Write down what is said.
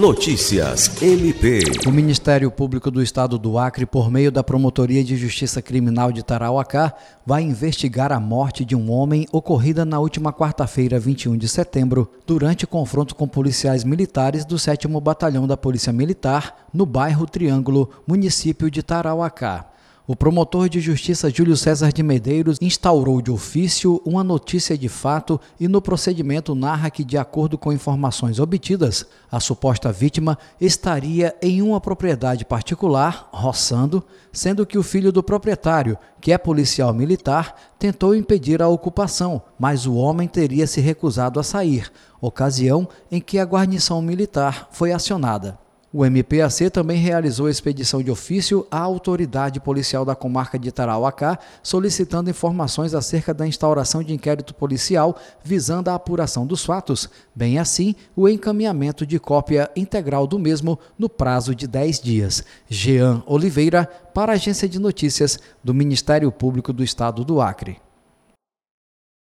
Notícias MP. O Ministério Público do Estado do Acre, por meio da Promotoria de Justiça Criminal de Tarauacá, vai investigar a morte de um homem ocorrida na última quarta-feira, 21 de setembro, durante confronto com policiais militares do 7 Batalhão da Polícia Militar, no bairro Triângulo, município de Tarauacá. O promotor de justiça Júlio César de Medeiros instaurou de ofício uma notícia de fato e no procedimento narra que, de acordo com informações obtidas, a suposta vítima estaria em uma propriedade particular, roçando, sendo que o filho do proprietário, que é policial militar, tentou impedir a ocupação, mas o homem teria se recusado a sair, ocasião em que a guarnição militar foi acionada. O MPAC também realizou expedição de ofício à autoridade policial da comarca de Tarauacá, solicitando informações acerca da instauração de inquérito policial visando a apuração dos fatos, bem assim o encaminhamento de cópia integral do mesmo no prazo de 10 dias. Jean Oliveira, para a Agência de Notícias do Ministério Público do Estado do Acre.